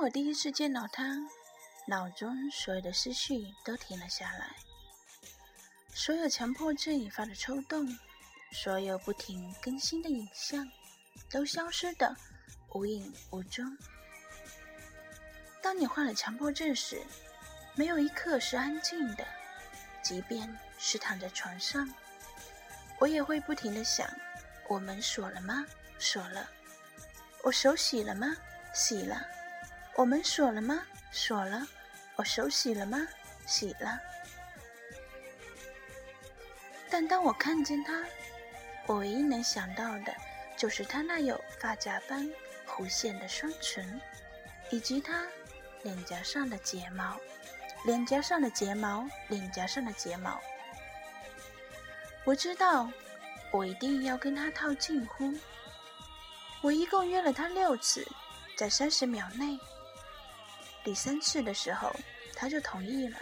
我第一次见到他，脑中所有的思绪都停了下来，所有强迫症引发的抽动，所有不停更新的影像，都消失的无影无踪。当你患了强迫症时，没有一刻是安静的，即便是躺在床上，我也会不停的想：我门锁了吗？锁了。我手洗了吗？洗了。我门锁了吗？锁了。我手洗了吗？洗了。但当我看见他，我唯一能想到的，就是他那有发夹般弧线的双唇，以及他脸颊上的睫毛，脸颊上的睫毛，脸颊上的睫毛。我知道，我一定要跟他套近乎。我一共约了他六次，在三十秒内。第三次的时候，他就同意了。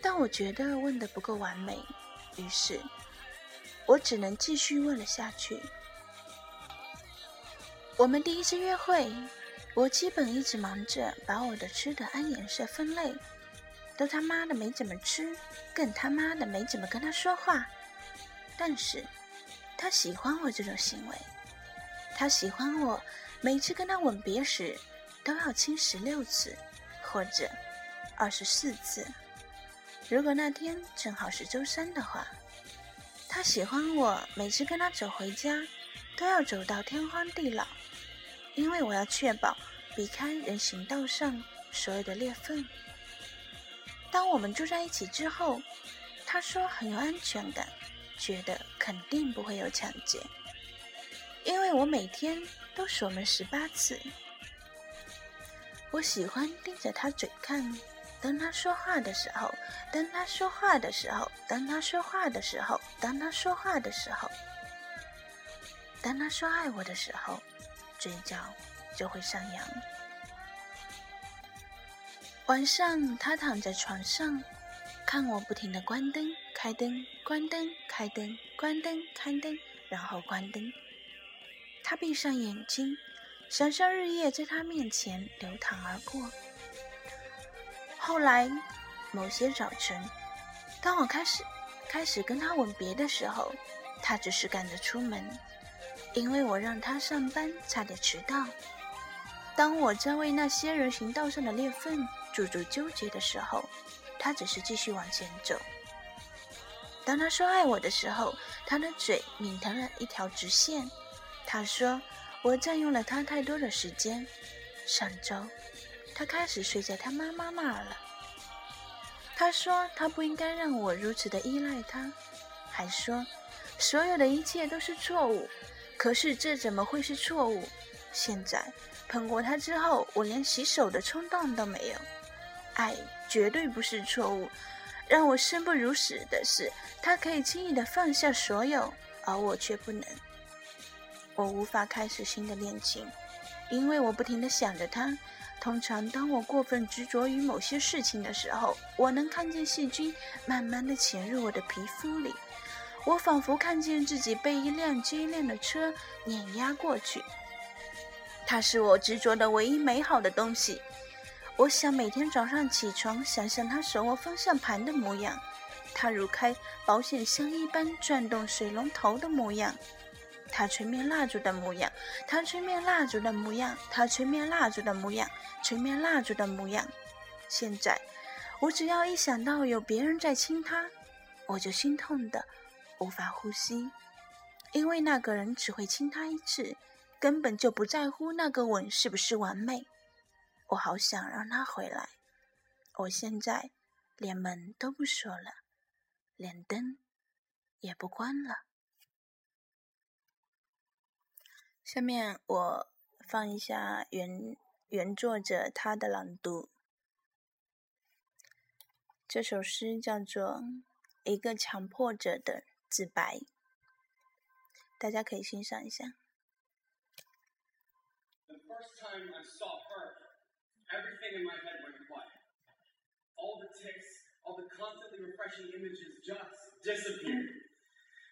但我觉得问的不够完美，于是我只能继续问了下去。我们第一次约会，我基本一直忙着把我的吃的按颜色分类，都他妈的没怎么吃，更他妈的没怎么跟他说话。但是，他喜欢我这种行为。他喜欢我，每次跟他吻别时都要亲十六次，或者二十四次。如果那天正好是周三的话，他喜欢我，每次跟他走回家都要走到天荒地老，因为我要确保避开人行道上所有的裂缝。当我们住在一起之后，他说很有安全感，觉得肯定不会有抢劫。因为我每天都锁门十八次，我喜欢盯着他嘴看。当他说话的时候，当他说话的时候，当他说话的时候，当他说话的时候，当他说爱我的时候，嘴角就会上扬。晚上，他躺在床上，看我不停的关灯、开灯、关灯、开灯、关灯、开灯，然后关灯。他闭上眼睛，想象日夜在他面前流淌而过。后来，某些早晨，当我开始开始跟他吻别的时候，他只是赶着出门，因为我让他上班差点迟到。当我在为那些人行道上的裂缝驻足纠结的时候，他只是继续往前走。当他说爱我的时候，他的嘴抿成了一条直线。他说：“我占用了他太多的时间。上周，他开始睡在他妈妈那儿了。他说他不应该让我如此的依赖他，还说所有的一切都是错误。可是这怎么会是错误？现在碰过他之后，我连洗手的冲动都没有。爱绝对不是错误。让我生不如死的是，他可以轻易的放下所有，而我却不能。”我无法开始新的恋情，因为我不停地想着他。通常，当我过分执着于某些事情的时候，我能看见细菌慢慢地潜入我的皮肤里。我仿佛看见自己被一辆接一辆的车碾压过去。它是我执着的唯一美好的东西。我想每天早上起床，想象他手握方向盘的模样，他如开保险箱一般转动水龙头的模样。他吹灭蜡烛的模样，他吹灭蜡烛的模样，他吹灭蜡烛的模样，吹灭蜡烛的模样。现在，我只要一想到有别人在亲他，我就心痛的无法呼吸，因为那个人只会亲他一次，根本就不在乎那个吻是不是完美。我好想让他回来。我现在连门都不锁了，连灯也不关了。下面我放一下原原作者他的朗读。这首诗叫做《一个强迫者的自白》，大家可以欣赏一下。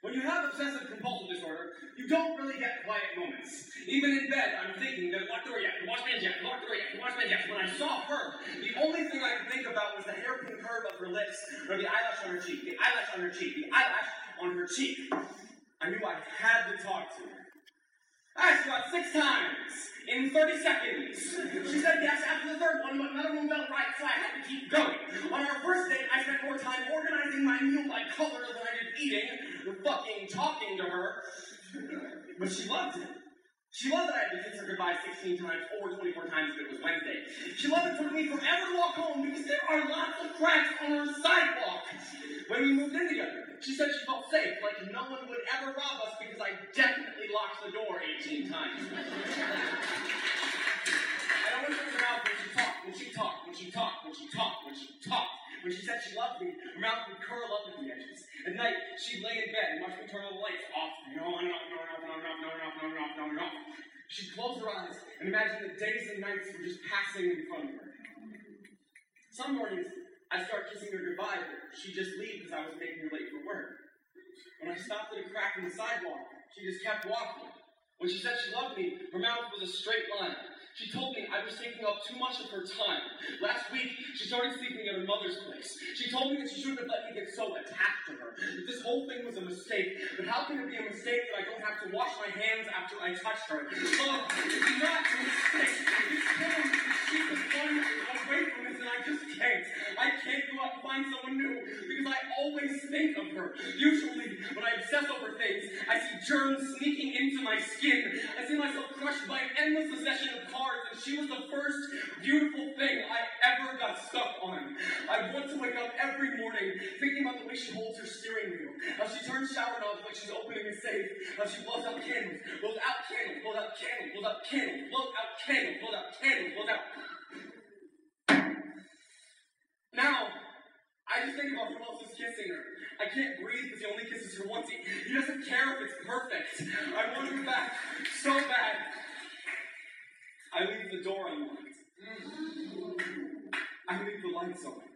When you have obsessive compulsive disorder, you don't really get quiet moments. Even in bed, I'm thinking, the lock door yet, the washman yet, the lock door yet, the washman yet. When I saw her, the only thing I could think about was the hairpin curve of her lips, or the eyelash on her cheek, the eyelash on her cheek, the eyelash on her cheek. I knew I had to talk to her. I asked about six times in 30 seconds. She said yes after the third one, but none of them felt right, so I had to keep going. On our first date, I spent more time organizing my meal by color than I did eating, fucking talking to her. But she loved it. She loved that I had to kiss her goodbye 16 times or 24 times if it was Wednesday. She loved it took me forever to walk home because there are lots of cracks on our sidewalk. When we moved in together, she said she felt safe, like no one would ever rob us because I definitely locked the door 18 times. I looked her mouth when she talked, when she talked, when she talked, when she talked, when she talked. When she said she loved me, her mouth would curl up at the edges. At night, she'd lay in bed and watch me turn all the lights off and on and off and on and on and off and on and off and on and off and off. She'd close her eyes and imagine the days and nights were just passing in front of her. Some mornings, I'd start kissing her goodbye, but she'd just leave because I was making her late for work. When I stopped at a crack in the sidewalk, she just kept walking. When she said she loved me, her mouth was a straight line. She told me I was taking up too much of her time. Last week, started sleeping at her mother's place. She told me that she shouldn't have let me get so attached to her. That this whole thing was a mistake. But how can it be a mistake that I don't have to wash my hands after I touch her? Oh, it's not a mistake. It's killing keep this one away from this, and I just can't. I can't go out and find someone new because I always think of her. Usually, when I obsess over things, I see germs sneaking into my skin. I see myself crushed by an endless succession of cars, and she was the first beautiful thing I on. I want to wake up every morning thinking about the way she holds her steering wheel, how she turns shower knobs like she's opening a safe, how she blows out candles, blows out candles, blows out candles, blows out candles, blows out candles, blows out candles, blows out. Now, I just think about who else is kissing her. I can't breathe because he only kisses her once. He, he doesn't care if it's perfect. I want him back so bad. I leave the door unlocked. Mm. I need to lights something.